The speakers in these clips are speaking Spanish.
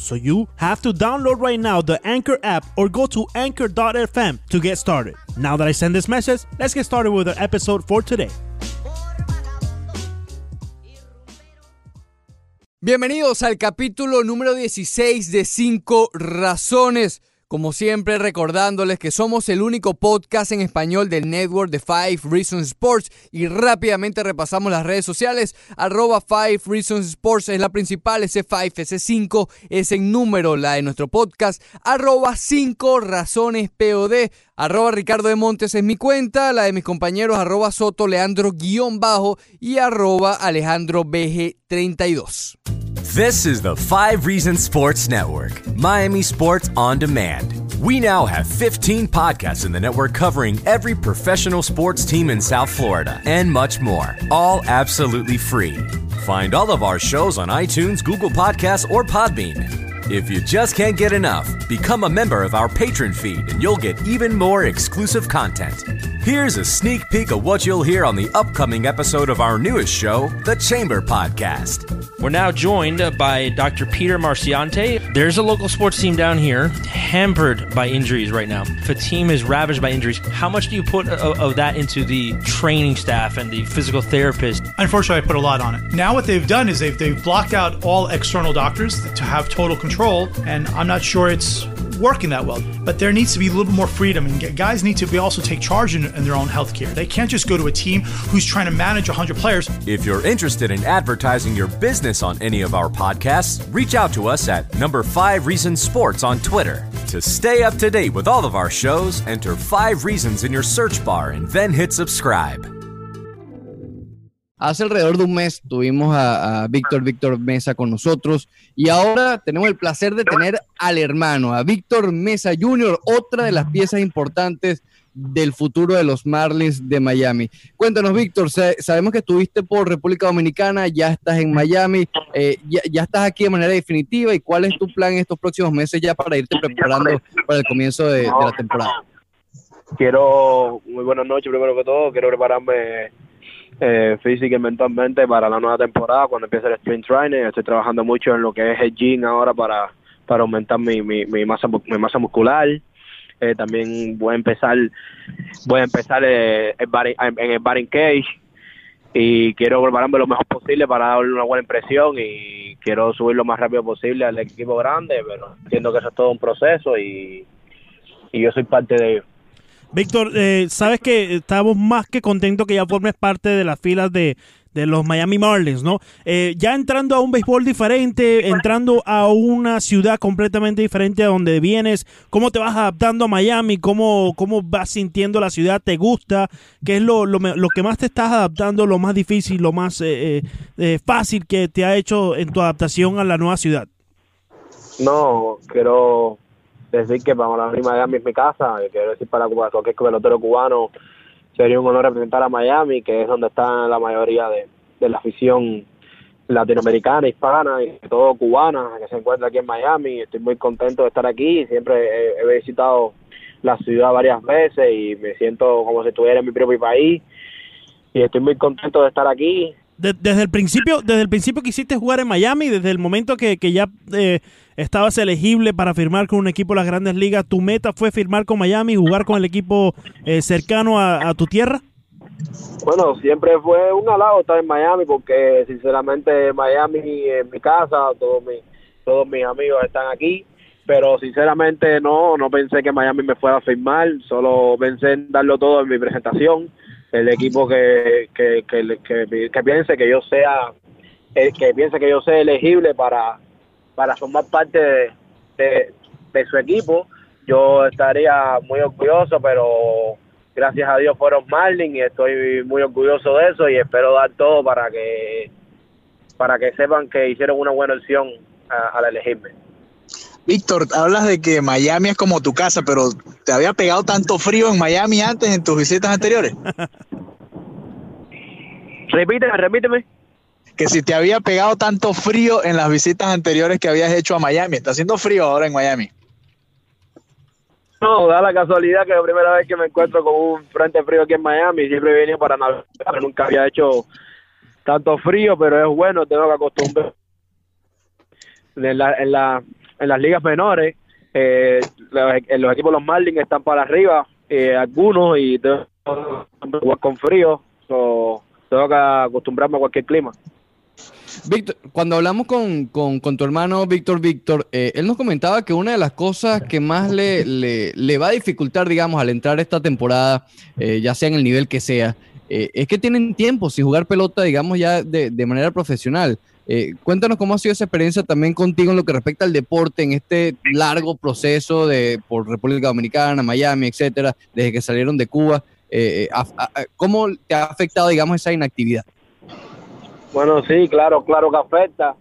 So you have to download right now the Anchor app or go to anchor.fm to get started. Now that I send this message, let's get started with our episode for today. Bienvenidos al capítulo número 16 de 5 razones. Como siempre, recordándoles que somos el único podcast en español del network de Five Reasons Sports y rápidamente repasamos las redes sociales. Arroba Five Reasons Sports es la principal, ese 5, ese 5 es el número, la de nuestro podcast. Arroba 5 razones POD. Arroba Ricardo de Montes es mi cuenta, la de mis compañeros arroba Soto Leandro guion bajo y arroba Alejandro BG 32. This is the Five Reasons Sports Network, Miami Sports on Demand. We now have 15 podcasts in the network covering every professional sports team in South Florida and much more, all absolutely free. Find all of our shows on iTunes, Google Podcasts, or Podbean. If you just can't get enough, become a member of our patron feed and you'll get even more exclusive content. Here's a sneak peek of what you'll hear on the upcoming episode of our newest show, The Chamber Podcast. We're now joined by Dr. Peter Marciante. There's a local sports team down here hampered by injuries right now. If a team is ravaged by injuries, how much do you put of, of that into the training staff and the physical therapist? Unfortunately, I put a lot on it. Now, what they've done is they've, they've blocked out all external doctors to have total control, and I'm not sure it's working that well. But there needs to be a little bit more freedom, and guys need to be also take charge in, in their own health care. They can't just go to a team who's trying to manage 100 players. If you're interested in advertising your business on any of our podcasts, reach out to us at number 5 Reasons Sports on Twitter. To stay up to date with all of our shows, enter 5 Reasons in your search bar and then hit subscribe. Hace alrededor de un mes tuvimos a, Víctor Víctor Mesa con nosotros y ahora tenemos el placer de tener al hermano, a Víctor Mesa Jr., otra de las piezas importantes del futuro de los Marlins de Miami. Cuéntanos, Víctor, sabemos que estuviste por República Dominicana, ya estás en Miami, eh, ya, estás aquí de manera definitiva y cuál es tu plan estos próximos meses ya para irte preparando para el comienzo de la temporada. Quiero, muy buenas noches primero que todo, quiero prepararme eh, física y mentalmente para la nueva temporada cuando empiece el sprint training. Estoy trabajando mucho en lo que es el gym ahora para, para aumentar mi, mi, mi masa mi masa muscular. Eh, también voy a empezar voy a empezar eh, en el batting cage y quiero prepararme lo mejor posible para darle una buena impresión y quiero subir lo más rápido posible al equipo grande, pero entiendo que eso es todo un proceso y, y yo soy parte de ello. Víctor, eh, sabes que estamos más que contentos que ya formes parte de las filas de, de los Miami Marlins, ¿no? Eh, ya entrando a un béisbol diferente, entrando a una ciudad completamente diferente a donde vienes, ¿cómo te vas adaptando a Miami? ¿Cómo, cómo vas sintiendo la ciudad? ¿Te gusta? ¿Qué es lo, lo, lo que más te estás adaptando, lo más difícil, lo más eh, eh, fácil que te ha hecho en tu adaptación a la nueva ciudad? No, quiero decir que para mí Miami es mi casa, quiero decir para cualquier pelotero cubano sería un honor representar a Miami, que es donde está la mayoría de, de la afición latinoamericana, hispana y todo cubana que se encuentra aquí en Miami. Estoy muy contento de estar aquí, siempre he visitado la ciudad varias veces y me siento como si estuviera en mi propio país y estoy muy contento de estar aquí. De, desde el principio, desde el principio quisiste jugar en Miami, desde el momento que, que ya eh, estabas elegible para firmar con un equipo de las grandes ligas, ¿tu meta fue firmar con Miami y jugar con el equipo eh, cercano a, a, tu tierra? Bueno, siempre fue un halago estar en Miami porque sinceramente Miami es mi casa, todos mis, todos mis amigos están aquí, pero sinceramente no, no pensé que Miami me fuera a firmar, solo pensé en darlo todo en mi presentación, el equipo que, que, que, que, piense que yo sea, el que piense que yo sea elegible para para formar parte de, de, de, su equipo. Yo estaría muy orgulloso, pero gracias a Dios fueron Marlins y estoy muy orgulloso de eso y espero dar todo para que para que sepan que hicieron una buena opción al elegirme. Víctor, hablas de que Miami es como tu casa, pero ¿te había pegado tanto frío en Miami antes en tus visitas anteriores? repíteme, repíteme. Que si te había pegado tanto frío en las visitas anteriores que habías hecho a Miami. Está haciendo frío ahora en Miami. No, da la casualidad que la primera vez que me encuentro con un frente frío aquí en Miami, siempre venía para navegar, nunca había hecho tanto frío, pero es bueno, tengo que acostumbrar. En, la, en, la, en las ligas menores, eh, los, los, equipos los Marlins están para arriba, eh, algunos, y tengo con frío, so, tengo que acostumbrarme a cualquier clima. Víctor, cuando hablamos con, con, tu hermano Víctor Víctor, eh, él nos comentaba que una de las cosas que más le, le, le va a dificultar, digamos, al entrar esta temporada, eh, ya sea en el nivel que sea, eh, es que tienen tiempo sin jugar pelota, digamos, ya de, de manera profesional. Eh, cuéntanos cómo ha sido esa experiencia también contigo en lo que respecta al deporte, en este largo proceso de por República Dominicana, Miami, etcétera, desde que salieron de Cuba. Eh, a, a, ¿Cómo te ha afectado, digamos, esa inactividad? Bueno, sí, claro, claro que afecta.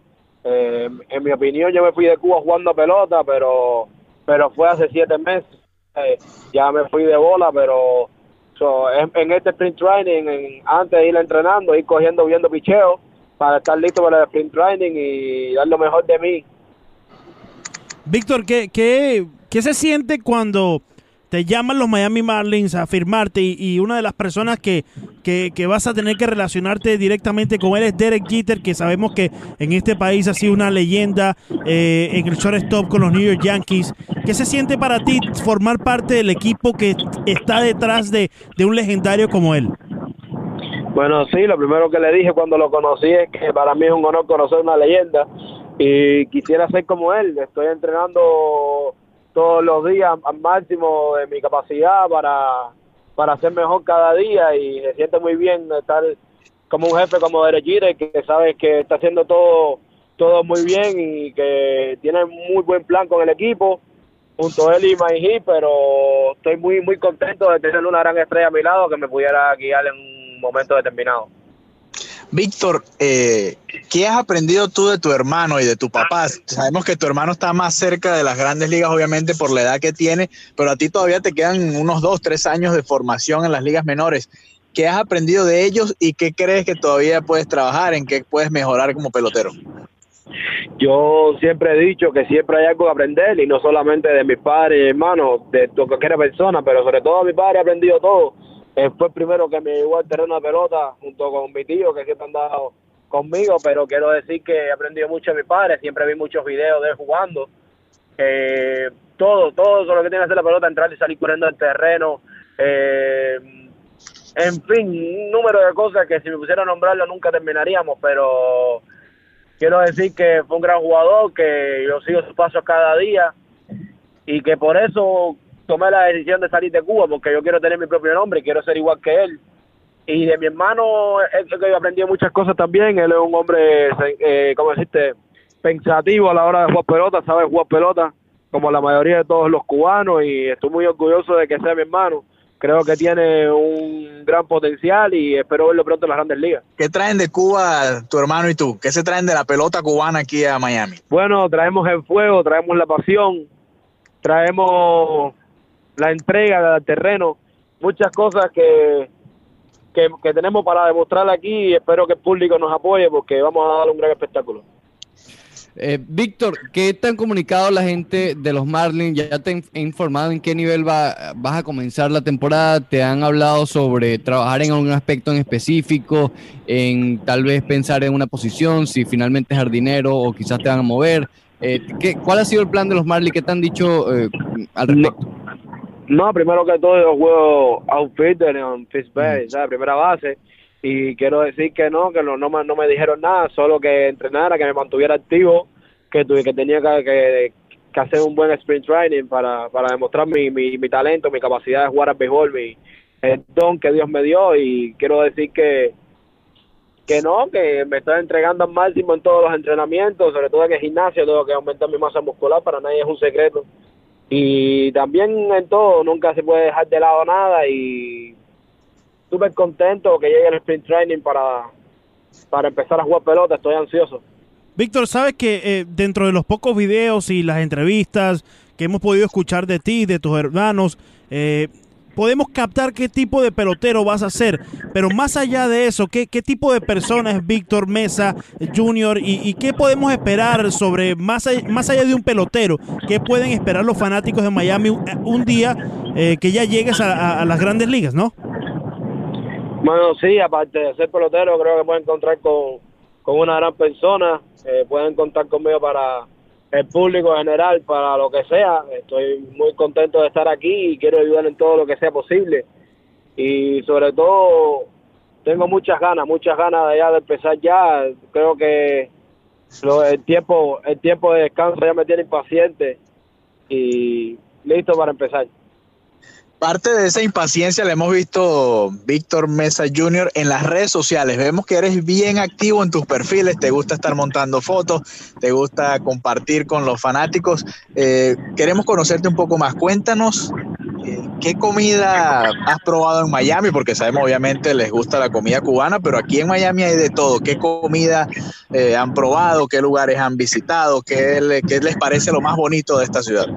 Eh, en mi opinión, yo me fui de Cuba jugando pelota, pero pero fue hace siete meses. Eh, ya me fui de bola, pero so, en, en, este sprint training, en, antes de ir entrenando, ir cogiendo, viendo picheo, para estar listo para el sprint training y dar lo mejor de mí. Víctor, ¿qué, qué, ¿qué se siente cuando te llaman los Miami Marlins a firmarte y, y una de las personas que, que, que, vas a tener que relacionarte directamente con él es Derek Jeter, que sabemos que en este país ha sido una leyenda eh, en el shortstop con los New York Yankees. ¿Qué se siente para ti formar parte del equipo que está detrás de, de un legendario como él? Bueno, sí, lo primero que le dije cuando lo conocí es que para mí es un honor conocer una leyenda y quisiera ser como él. Estoy entrenando todos los días al máximo de mi capacidad para, para ser mejor cada día y se siente muy bien estar como un jefe como Derek Jeter que sabe que está haciendo todo todo muy bien y que tiene muy buen plan con el equipo junto a él y Maiji, pero estoy muy muy contento de tener una gran estrella a mi lado que me pudiera guiar en un momento determinado. Víctor, eh, ¿qué has aprendido tú de tu hermano y de tu papá? Sabemos que tu hermano está más cerca de las grandes ligas, obviamente, por la edad que tiene, pero a ti todavía te quedan unos dos, tres años de formación en las ligas menores. ¿Qué has aprendido de ellos y qué crees que todavía puedes trabajar, en qué puedes mejorar como pelotero? Yo siempre he dicho que siempre hay algo que aprender y no solamente de mis padres y hermanos, de cualquier persona, pero sobre todo de mi padre he aprendido todo él fue el primero que me llevó al terreno de pelota junto con mi tío que siempre han dado conmigo, pero quiero decir que he aprendido mucho de mi padre, siempre vi muchos videos de él jugando. Eh, todo, todo lo que tiene que hacer la pelota, entrar y salir corriendo al terreno. Eh, en fin, un número de cosas que si me pusiera a nombrarlo nunca terminaríamos, pero quiero decir que fue un gran jugador, que yo sigo sus pasos cada día y que por eso tomé la decisión de salir de Cuba porque yo quiero tener mi propio nombre y quiero ser igual que él. Y de mi hermano, es que aprendí muchas cosas también. Él es un hombre, eh, ¿cómo decirte? Pensativo a la hora de jugar pelota, sabe jugar pelota, como la mayoría de todos los cubanos. Y estoy muy orgulloso de que sea mi hermano. Creo que tiene un gran potencial y espero verlo pronto en las grandes ligas. ¿Qué traen de Cuba tu hermano y tú? ¿Qué se traen de la pelota cubana aquí a Miami? Bueno, traemos el fuego, traemos la pasión, traemos la entrega del terreno, muchas cosas que, que, que, tenemos para demostrar aquí y espero que el público nos apoye porque vamos a dar un gran espectáculo. Eh, Víctor, ¿qué te han comunicado la gente de los Marlins? ¿Ya te han informado en qué nivel va, vas a comenzar la temporada? ¿Te han hablado sobre trabajar en algún aspecto en específico? ¿En tal vez pensar en una posición, si finalmente es jardinero o quizás te van a mover? Eh, ¿qué, ¿Cuál ha sido el plan de los Marlins? ¿Qué te han dicho eh, al respecto? No. Primero que todo yo juego outfielder en first base, mm. ¿sabes? primera base. Y quiero decir que no, que no, no, me, no me dijeron nada, solo que entrenara, que me mantuviera activo, que, tuve, que tenía que, que, que, hacer un buen sprint training para, para demostrar mi, mi, mi talento, mi capacidad de jugar al béisbol, mi, el don que Dios me dio. Y quiero decir que, que no, que me estoy entregando al máximo en todos los entrenamientos, sobre todo en el gimnasio, tengo que aumentar mi masa muscular, para nadie es un secreto y también en todo nunca se puede dejar de lado nada y súper contento que llegue el sprint training para, para empezar a jugar pelota, estoy ansioso. Víctor, sabes que eh, dentro de los pocos videos y las entrevistas que hemos podido escuchar de ti, de tus hermanos, eh, podemos captar qué tipo de pelotero vas a ser. Pero más allá de eso, ¿qué, qué tipo de persona es Víctor Mesa Jr. Y, qué podemos esperar sobre, más, más allá de un pelotero, qué pueden esperar los fanáticos de Miami un, día eh, que ya llegues a, las grandes ligas, ¿no? Bueno, sí, aparte de ser pelotero, creo que pueden encontrar con, con una gran persona, eh, pueden contar conmigo para el público en general, para lo que sea. Estoy muy contento de estar aquí y quiero ayudar en todo lo que sea posible. Y sobre todo, tengo muchas ganas, muchas ganas de ya de empezar ya. Creo que el tiempo el tiempo de descanso ya me tiene impaciente y listo para empezar. Parte de esa impaciencia la hemos visto Víctor Mesa Jr. en las redes sociales. Vemos que eres bien activo en tus perfiles, te gusta estar montando fotos, te gusta compartir con los fanáticos. Eh, queremos conocerte un poco más. Cuéntanos eh, qué comida has probado en Miami, porque sabemos obviamente les gusta la comida cubana, pero aquí en Miami hay de todo. ¿Qué comida eh, han probado? ¿Qué lugares han visitado? ¿Qué, ¿Qué les parece lo más bonito de esta ciudad?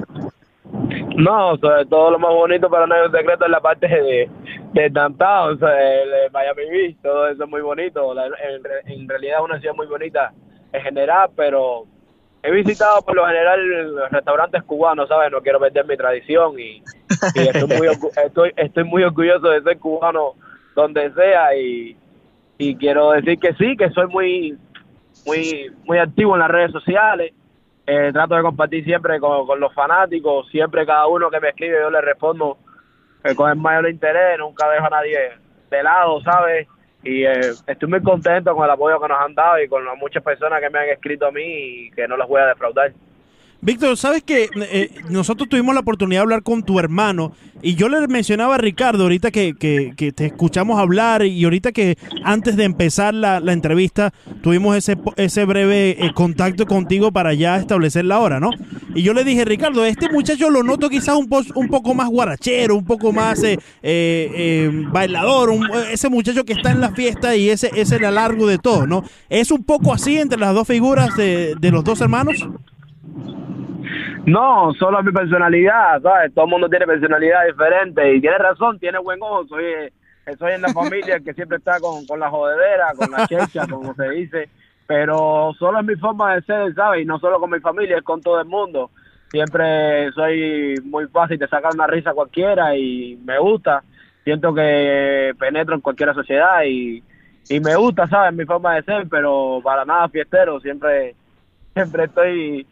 No, sobre todo lo más bonito para no hay un secreto es la parte de, de downtown, o sea, el, Miami Beach, todo eso es muy bonito. en, realidad es una ciudad muy bonita en general, pero he visitado por lo general los restaurantes cubanos, ¿sabes? No quiero perder mi tradición y, estoy, muy estoy, estoy muy orgulloso de ser cubano donde sea y, y quiero decir que sí, que soy muy muy muy activo en las redes sociales eh, trato de compartir siempre con, los fanáticos, siempre cada uno que me escribe yo le respondo eh, con el mayor interés, nunca dejo a nadie de lado, ¿sabes? Y eh, estoy muy contento con el apoyo que nos han dado y con las muchas personas que me han escrito a mí y que no los voy a defraudar. Víctor, sabes que eh, nosotros tuvimos la oportunidad de hablar con tu hermano y yo le mencionaba a Ricardo ahorita que, te escuchamos hablar y ahorita que antes de empezar la, entrevista tuvimos ese, ese breve eh, contacto contigo para ya establecer la hora, ¿no? Y yo le dije, Ricardo, este muchacho lo noto quizás un, un poco más guarachero, un poco más eh, bailador, ese muchacho que está en la fiesta y ese es el alargo de todo, ¿no? ¿Es un poco así entre las dos figuras de, de los dos hermanos? No, solo mi personalidad, ¿sabes? Todo el mundo tiene personalidad diferente y tiene razón, tiene buen ojo. Soy, eh, soy en la familia que siempre está con, con la jodedera, con la checha, como se dice. Pero solo es mi forma de ser, ¿sabes? Y no solo con mi familia, es con todo el mundo. Siempre soy muy fácil de sacar una risa cualquiera y me gusta. Siento que penetro en cualquier sociedad y, y me gusta, ¿sabes? Mi forma de ser, pero para nada fiestero. Siempre, siempre estoy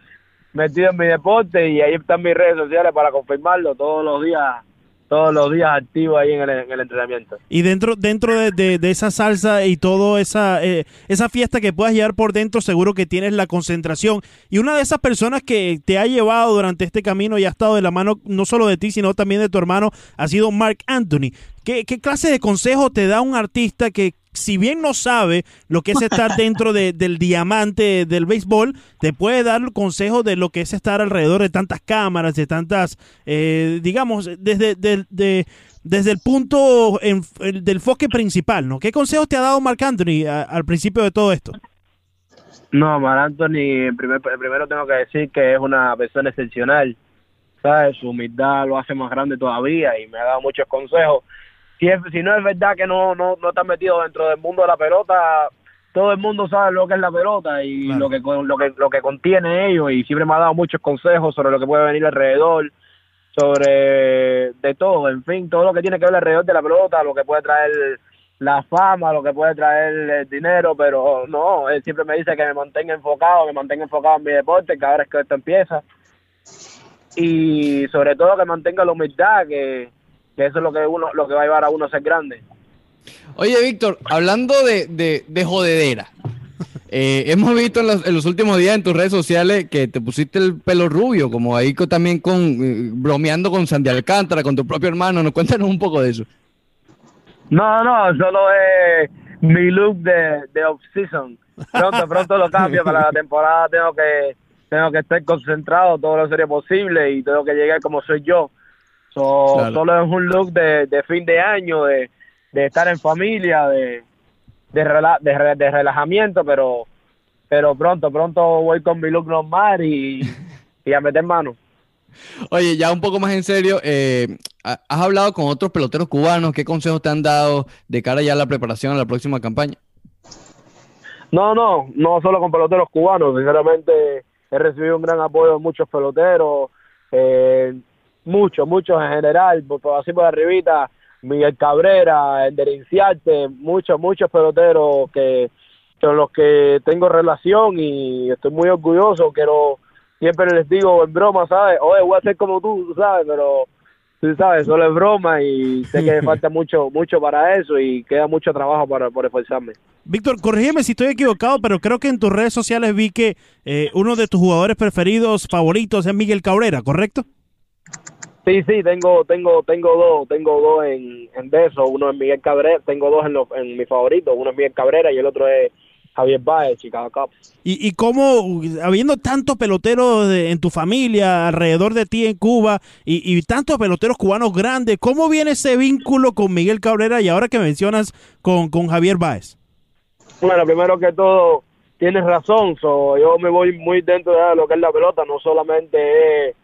metido en mi deporte y ahí están mis redes sociales para confirmarlo todos los días todos los días activo ahí en el, entrenamiento. Y dentro dentro de, esa salsa y toda esa, eh, esa fiesta que puedas llevar por dentro, seguro que tienes la concentración. Y una de esas personas que te ha llevado durante este camino y ha estado de la mano no solo de ti, sino también de tu hermano, ha sido Mark Anthony. ¿Qué, qué clase de consejo te da un artista que si bien no sabe lo que es estar dentro del diamante del béisbol, te puede dar consejos de lo que es estar alrededor de tantas cámaras, de tantas, eh, digamos, desde, desde el punto del enfoque principal, ¿no? ¿Qué consejos te ha dado Marc Anthony al principio de todo esto? No, Marc Anthony, primer, primero tengo que decir que es una persona excepcional, ¿sabes? Su humildad lo hace más grande todavía y me ha dado muchos consejos si, no es verdad que no, no, no están metidos dentro del mundo de la pelota, todo el mundo sabe lo que es la pelota y lo que lo que lo que contiene ellos y siempre me ha dado muchos consejos sobre lo que puede venir alrededor sobre de todo en fin todo lo que tiene que ver alrededor de la pelota lo que puede traer la fama lo que puede traer el dinero pero no él siempre me dice que me mantenga enfocado que mantenga enfocado en mi deporte que ahora es que esto empieza. Y sobre todo que mantenga la humildad que que eso es lo que uno lo que va a llevar a uno a ser grande. Oye, Víctor, hablando de, de, jodedera, eh, hemos visto en los, últimos días en tus redes sociales que te pusiste el pelo rubio, como ahí también con eh, bromeando con Sandy Alcántara, con tu propio hermano. ¿Nos cuéntanos un poco de eso? No, no, solo es mi look de, de off-season. Pronto, pronto lo cambio para la temporada. Tengo que tengo que estar concentrado todo lo sería posible y tengo que llegar como soy yo Solo es un look de, fin de año, de, estar en familia, de, de, relajamiento, pero pero pronto, pronto voy con mi look normal y, y a meter mano. Oye, ya un poco más en serio, eh, ¿has hablado con otros peloteros cubanos? ¿Qué consejos te han dado de cara ya a la preparación a la próxima campaña? No, no, no solo con peloteros cubanos, sinceramente he recibido un gran apoyo de muchos peloteros, eh, muchos, muchos en general, por, así por arribita, Miguel Cabrera, Enderinciarte, muchos, muchos peloteros que con los que tengo relación y estoy muy orgulloso, quiero siempre les digo en broma, ¿sabes? Oye, voy a ser como tú, ¿sabes? Pero tú sabes, solo es broma y sé que falta mucho mucho para eso y queda mucho trabajo para, por esforzarme. Víctor, corrígeme si estoy equivocado, pero creo que en tus redes sociales vi que eh, uno de tus jugadores preferidos, favoritos, es Miguel Cabrera, ¿correcto? Sí, sí, tengo tengo tengo dos, tengo dos en, en de eso, uno es Miguel Cabrera, tengo dos en, los, en mi favorito, uno es Miguel Cabrera y el otro es Javier Baez, Chicago Cubs. ¿Y, y cómo, habiendo tantos peloteros de- en tu familia, alrededor de ti en Cuba, y, y tantos peloteros cubanos grandes, ¿cómo viene ese vínculo con Miguel Cabrera y ahora que mencionas con, con Javier Baez? Bueno, primero que todo, tienes razón, so, yo me voy muy dentro de lo que es la pelota, no solamente es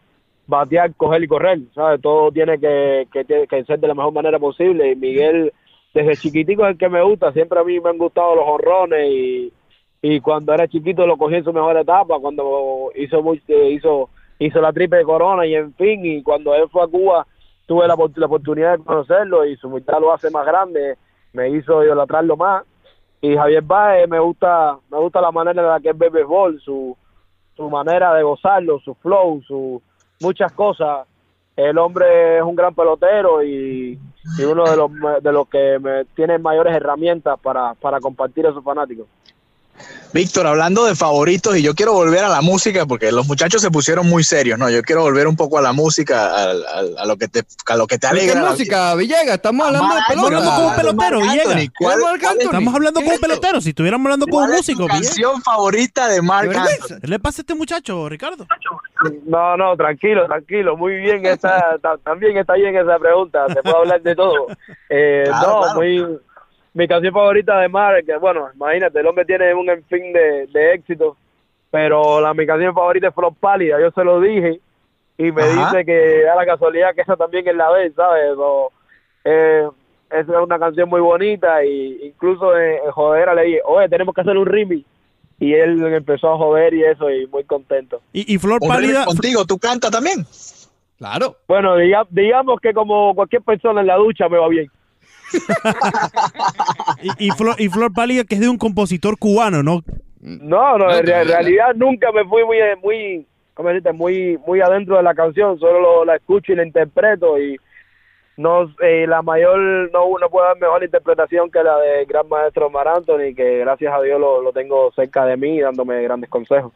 batear, coger y correr, ¿sabes? Todo tiene que, que, que ser de la mejor manera posible. Y Miguel desde chiquitico es el que me gusta, siempre a mí me han gustado los honrones y, y cuando era chiquito lo cogí en su mejor etapa, cuando hizo muy, eh, hizo hizo la triple corona y en fin, y cuando él fue a Cuba tuve la, la oportunidad de conocerlo y su mitad lo hace más grande, me hizo idolatrarlo más. Y Javier Baez me gusta me gusta la manera en la que es ve su su manera de gozarlo, su flow, su muchas cosas. El hombre es un gran pelotero y, uno de los de los que me, tiene mayores herramientas para, para compartir a sus fanáticos. Víctor, hablando de favoritos, y yo quiero volver a la música porque los muchachos se pusieron muy serios, ¿no? Yo quiero volver un poco a la música, a, a- a lo que te, a lo que te ¿Pero ¿Qué alegra. la música, Villegas? Estamos hablando de pelota. hablando como un pelotero, Villegas. Anthony, ¿cuál- ¿Cuál Marc cuál es- Anthony? Estamos hablando ¿Qué con es esto? peloteros, si estuviéramos hablando con un músico. Villegas. canción favorita de Mark ¿Qué Anthony? ¿Qué le pasa a este muchacho, Ricardo? No, no, tranquilo, tranquilo, muy bien, esa, ta- también está bien esa pregunta, se puede hablar de todo. Eh, Claro, no, claro. muy, mi canción favorita de Mark, que bueno, imagínate, el hombre tiene un enfín de, de éxito, pero la mi canción favorita es Flor Pálida, yo se lo dije, y me Ajá. dice que da la casualidad que esa también es la vez, ¿sabes? O, eh, esa es una canción muy bonita, y incluso en, en Jodera le dije, oye, tenemos que hacer un remix, y él empezó a joder y eso, y muy contento. Y, y Flor Pálida, contigo, ¿tú cantas también? Claro. Bueno, diga- digamos que como cualquier persona en la ducha me va bien. Y, Flor, y Flor Pálida, que es de un compositor cubano, ¿no? No, no, en, rea- en realidad nunca me fui muy, muy, ¿cómo decirte? Muy, muy adentro de la canción, solo lo- la escucho y la interpreto y no, eh, la mayor, no, no puedo dar mejor interpretación que la de gran maestro Mar Anthony, que gracias a Dios lo, lo tengo cerca de mí dándome grandes consejos.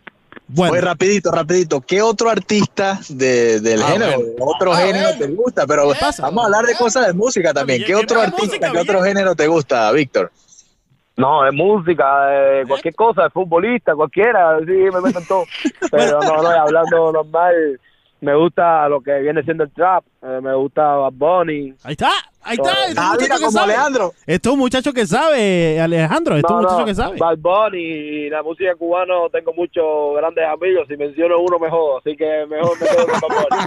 Bueno, Oye, rapidito, rapidito. ¿Qué otro artista de, del Ah, género, bueno. otro Ah, género bueno. te gusta? Pero pasa? vamos a hablar de cosas de música también. ¿Qué otro ¿qué artista, música, qué otro género te gusta, Víctor? No, de música, de cualquier cosa, de futbolista, cualquiera, sí, me meto en todo. Pero no, no, hablando normal, me gusta lo que viene siendo el trap, eh, me gusta Bad Bunny. ahí está, ahí está. Este es un Ah, muchacho mira, que como sabe. Alejandro. Este es un muchacho que sabe, Alejandro. Este es un muchacho que sabe. Bad Bunny y la música cubana tengo muchos grandes amigos, si menciono uno mejor, así que mejor me quedo con Bad Bunny.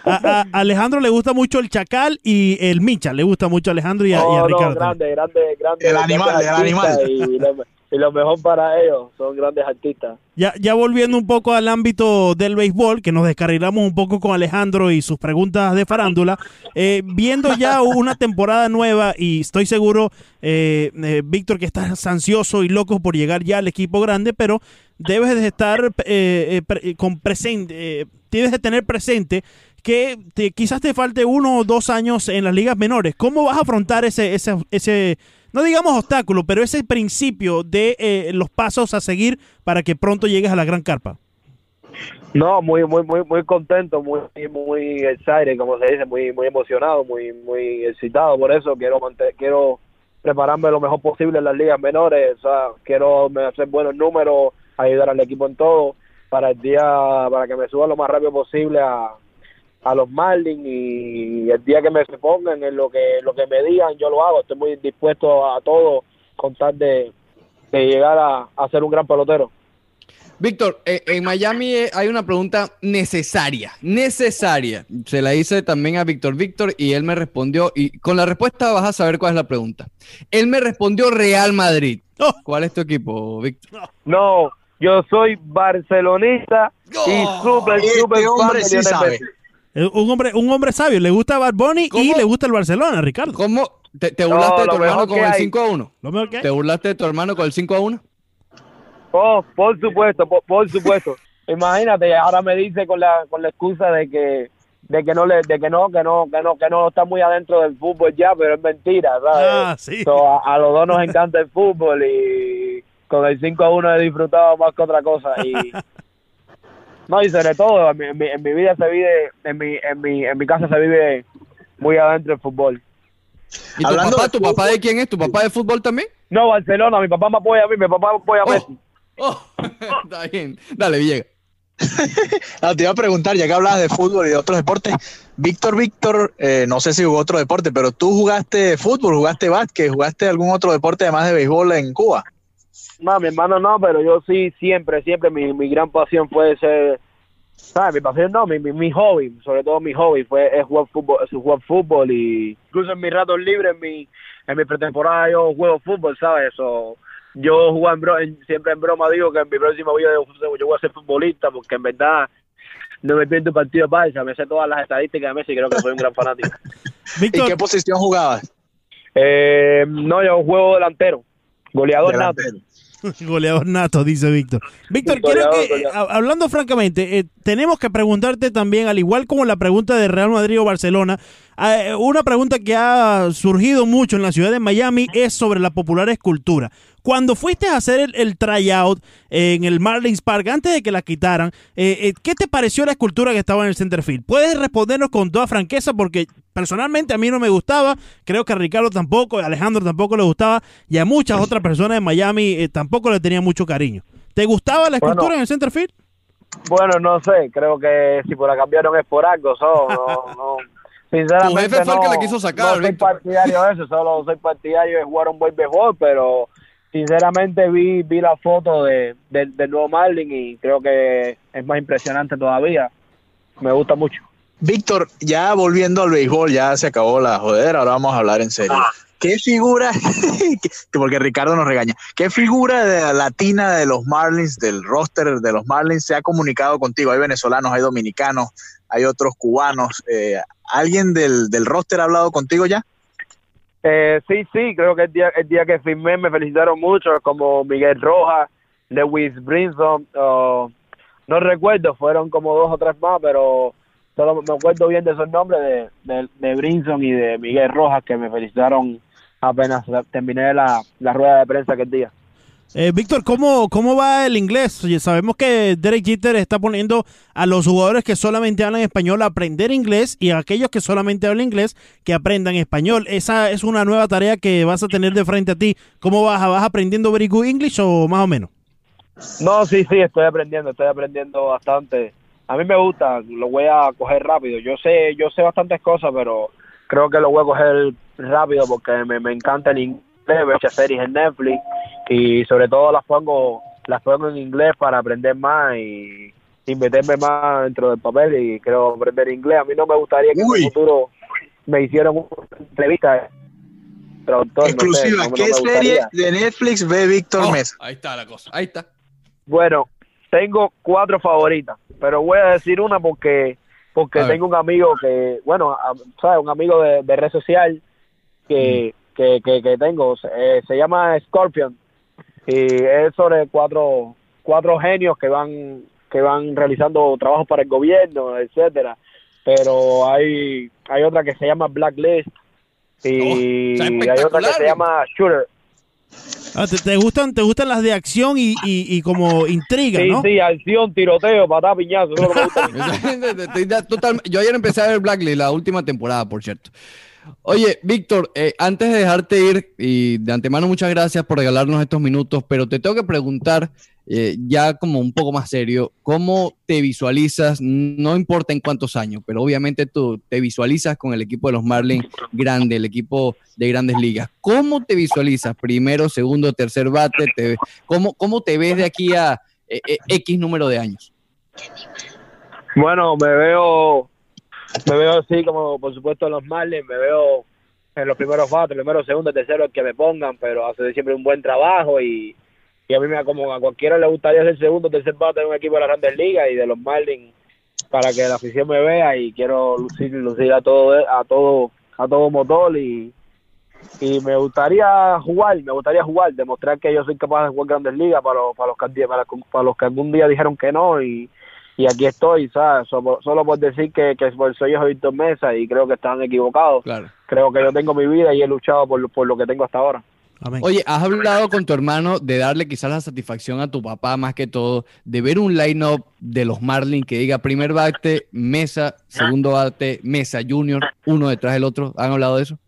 A, a- a Alejandro le gusta mucho el Chacal y el Micha. Le gusta mucho a Alejandro y a, y a No, no, Ricardo. grande, grande, grande. El animal, el animal. Y lo, y lo mejor para ellos, son grandes artistas. Ya, ya volviendo un poco al ámbito del béisbol, que nos descarrilamos un poco con Alejandro y sus preguntas de farándula, eh, viendo ya una temporada nueva y estoy seguro, eh, eh, Víctor, que estás ansioso y loco por llegar ya al equipo grande, pero debes de estar eh, eh, con presente, eh, debes de tener presente que te- quizás te falte uno o dos años en las ligas menores. ¿Cómo vas a afrontar ese, ese, ese no digamos obstáculo, pero ese principio de eh, los pasos a seguir para que pronto llegues a la gran carpa? No, muy, muy, muy, muy contento, muy, muy excited, como se dice, muy, muy emocionado, muy, muy excitado por eso. Quiero, quiero prepararme lo mejor posible en las ligas menores, o quiero hacer buenos números, ayudar al equipo en todo, para el día, para que me suba lo más rápido posible a, a los Marlins y el día que me se pongan en lo que, lo que me digan, yo lo hago. Estoy muy dispuesto a todo, con tal de, de llegar a, a ser un gran pelotero. Víctor, eh, en Miami eh, hay una pregunta necesaria, necesaria. Se la hice también a Víctor Víctor y él me respondió, y con la respuesta vas a saber cuál es la pregunta. Él me respondió Real Madrid. Oh. ¿Cuál es tu equipo, Víctor? No, yo soy barcelonista y súper, Este súper fan hombre de sí sabe. Eh, Un hombre, un hombre sabio, le gusta Bad Bunny y ¿Cómo? le gusta el Barcelona, Ricardo. ¿Cómo? ¿Te, te burlaste de lo tu hermano con el hay. 5 a 1? ¿Lo mejor que hay? ¿Te burlaste de tu hermano con el 5 a 1? Oh, por supuesto, por, por supuesto. Imagínate, ahora me dice con la con la excusa de que de que no le de que no que no que no que no está muy adentro del fútbol ya, pero es mentira, ¿sabes? Ah, sí. So, a, a los dos nos encanta el fútbol y con el 5 a 1 he disfrutado más que otra cosa y no y sobre todo en mi, en mi, en mi vida se vive en mi en mi en mi casa se vive muy adentro el fútbol. ¿Y tu Hablando papá? de ¿Tu papá de quién es? ¿Tu papá de fútbol también? No, Barcelona, mi papá me apoya a mí, mi papá apoya a Oh. Messi. Oh, está bien. Dale, Villegas. Ah, te iba a preguntar, ya que hablabas de fútbol y de otros deportes, Víctor, Víctor, eh, no sé si jugó otro deporte, pero tú jugaste fútbol, jugaste básquet, jugaste algún otro deporte además de béisbol en Cuba. No, mi hermano no, pero yo sí, siempre, siempre, mi, mi gran pasión fue ser, ¿sabes? Mi pasión no, mi, mi, mi hobby, sobre todo mi hobby fue es jugar fútbol, es jugar fútbol y incluso en mis ratos libres, en mi, en mi pretemporada yo juego fútbol, ¿sabes? O yo juego en, bro- en- siempre en broma digo que en mi próximo vida yo, yo voy a ser futbolista porque en verdad no me pierdo un partido de Barça, me sé todas las estadísticas de Messi y creo que soy un gran fanático. ¿Y qué posición jugabas? Eh, no, yo juego delantero, goleador nato. Goleador nato, dice Víctor. Víctor, quiero que, goleador. a- hablando francamente, eh, tenemos que preguntarte también, al igual como la pregunta de Real Madrid o Barcelona, eh, una pregunta que ha surgido mucho en la ciudad de Miami es sobre la popular escultura. Cuando fuiste a hacer el, el tryout en el Marlins Park, antes de que la quitaran, eh, eh, ¿qué te pareció la escultura que estaba en el center field? Puedes respondernos con toda franqueza porque personalmente a mí no me gustaba, creo que a Ricardo tampoco, a Alejandro tampoco le gustaba y a muchas otras personas de Miami eh, tampoco le tenía mucho cariño. ¿Te gustaba la Bueno. escultura en el center field? Bueno, no sé, creo que si por la cambiaron es por algo, so, no, no. Sinceramente, Tu jefe fue el no, que la quiso sacar, no soy partidario de eso, solo soy partidario de jugar un buen béisbol, pero sinceramente vi vi la foto de, del- del nuevo Marlin y creo que es más impresionante todavía. Me gusta mucho. Víctor, ya volviendo al béisbol, ya se acabó la jodera, ahora vamos a hablar en serio. ¿Qué figura, que- porque Ricardo nos regaña, qué figura de la latina de los Marlins, del roster de los Marlins, se ha comunicado contigo? Hay venezolanos, hay dominicanos, hay otros cubanos. eh, ¿Alguien del, del roster ha hablado contigo ya? Eh, sí, sí, creo que el día, el día que firmé me felicitaron mucho, como Miguel Rojas, Lewis Brinson, no recuerdo, fueron como dos o tres más, pero solo me acuerdo bien de esos nombres de, de, de Brinson y de Miguel Rojas que me felicitaron apenas terminé la, la rueda de prensa aquel día. Eh, Víctor, ¿cómo, ¿cómo va el inglés? Sabemos que Derek Jeter está poniendo a los jugadores que solamente hablan español a aprender inglés y a aquellos que solamente hablan inglés que aprendan español. Esa es una nueva tarea que vas a tener de frente a ti. ¿Cómo vas? ¿Vas aprendiendo very good English o más o menos? No, sí, sí, estoy aprendiendo, estoy aprendiendo bastante. A mí me gusta, lo voy a coger rápido. Yo sé, yo sé bastantes cosas, pero creo que lo voy a coger rápido porque me, me encanta el inglés, muchas series en Netflix y sobre todo las pongo, las pongo en inglés para aprender más y, y meterme más dentro del papel y creo aprender inglés. A mí no me gustaría que Uy. en el futuro me hicieran una entrevista. traductor, no sé, Exclusiva, no- ¿qué serie de Netflix ve Víctor Oh, Mesa? ahí está la cosa. Ahí está. Bueno, tengo cuatro favoritas, pero voy a decir una porque porque A ver. tengo un amigo que, bueno, a- ¿sabes? Un amigo de, de red social que, que, que, que tengo, eh, se llama Scorpion y es sobre cuatro cuatro genios que van que van realizando trabajos para el gobierno, etcétera. Pero hay hay otra que se llama Blacklist y Oh, hay otra que se llama Shooter. Ah, ¿te, te gustan, ¿Te gustan las de acción y, y, y como intriga, Sí, no? sí, acción, tiroteo, patada, piñazo, eso es lo que me gusta. Estoy de- total- Yo ayer empecé a ver Blacklist, la última temporada, por cierto. Oye, Víctor, eh, antes de dejarte ir, y de antemano muchas gracias por regalarnos estos minutos, pero te tengo que preguntar, eh, ya como un poco más serio, ¿cómo te visualizas? No importa en cuántos años, pero obviamente tú te visualizas con el equipo de los Marlins grande, el equipo de grandes ligas. ¿Cómo te visualizas? Primero, segundo, tercer bate. Te, ¿cómo, ¿Cómo te ves de aquí a eh, eh, X número de años? Bueno, me veo, me veo así como por supuesto en los Marlins, me veo en los primeros bates, primero, segundo, tercero, que me pongan, pero hace siempre un buen trabajo y, y a mí me como a cualquiera le gustaría ser segundo, tercer bate en un equipo de las grandes ligas y de los Marlins para que la afición me vea y quiero lucir, lucir a todo, a todo, a todo motor y, y me gustaría jugar, me gustaría jugar, demostrar que yo soy capaz de jugar grandes ligas para los, para los, que, para los que algún día dijeron que no y, y aquí estoy, ¿sabes? Solo, solo por decir que, que soy yo Víctor Mesa y creo que están equivocados. Claro. Creo que yo tengo mi vida y he luchado por, por lo que tengo hasta ahora. Amén. Oye, ¿has hablado con tu hermano de darle quizás la satisfacción a tu papá más que todo, de ver un line-up de los Marlins que diga primer bate, Mesa, segundo bate, Mesa Junior, uno detrás del otro? ¿Han hablado de eso?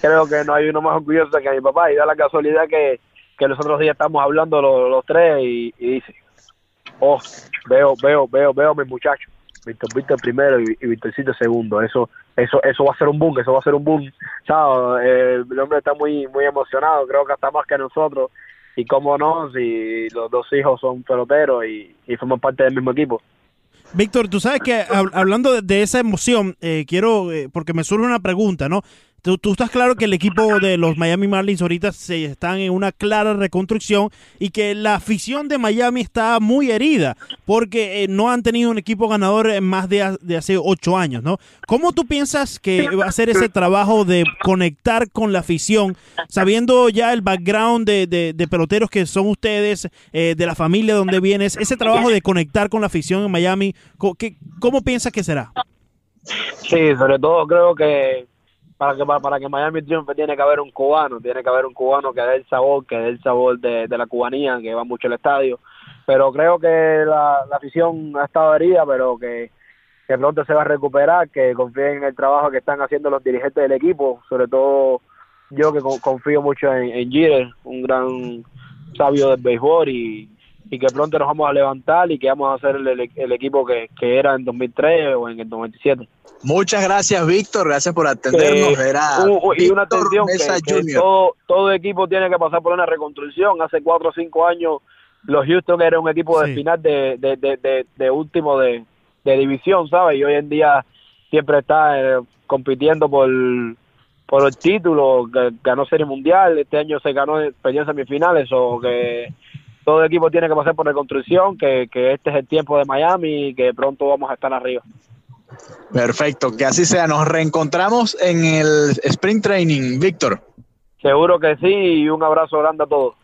Creo que no hay uno más orgulloso que mi papá y da la casualidad que, que los otros días estamos hablando los, los tres y, y dice, oh, veo, veo, veo, veo a mis muchachos. Víctor Víctor primero y, y Víctorcito segundo. Eso, eso, eso va a ser un boom, eso va a ser un boom. Chao, eh, el hombre está muy, muy emocionado, creo que hasta más que nosotros. Y cómo no, si los dos hijos son peloteros y, y forman parte del mismo equipo. Víctor, tú sabes que hablando de, de esa emoción, eh, quiero, eh, porque me surge una pregunta, ¿no? Tú, tú, estás claro que el equipo de los Miami Marlins ahorita se están en una clara reconstrucción y que la afición de Miami está muy herida porque eh, no han tenido un equipo ganador en más de, de, hace ocho años, ¿no? ¿Cómo tú piensas que va a ser ese trabajo de conectar con la afición, sabiendo ya el background de, de, de peloteros que son ustedes, eh, de la familia donde vienes, ese trabajo de conectar con la afición en Miami, ¿cómo, qué, cómo piensas que será? Sí, sobre todo creo que para que para que Miami triunfe tiene que haber un cubano, tiene que haber un cubano que dé el sabor, que dé el sabor de, de la cubanía, que va mucho al estadio. Pero creo que la, la afición ha estado herida, pero que, que pronto se va a recuperar, que confíen en el trabajo que están haciendo los dirigentes del equipo, sobre todo yo que confío mucho en, en un gran sabio del béisbol y, y que pronto nos vamos a levantar y que vamos a hacer el, el equipo que, que era en 2003 o en el 97. Muchas gracias, Víctor. Gracias por atendernos. Eh, Era uh, y una atención que, que todo, todo, equipo tiene que pasar por una reconstrucción. Hace cuatro o cinco años los Houston era un equipo de final de, de, de, de, de último de, división, ¿sabes? Y hoy en día siempre está eh, compitiendo por, por el título. Ganó Serie Mundial. Este año se ganó, perdió semifinales. O que todo el equipo tiene que pasar por reconstrucción. Que, que este es el tiempo de Miami y que pronto vamos a estar arriba. Perfecto, que así sea. Nos reencontramos en el Spring Training, Víctor. Seguro que sí y un abrazo grande a todos.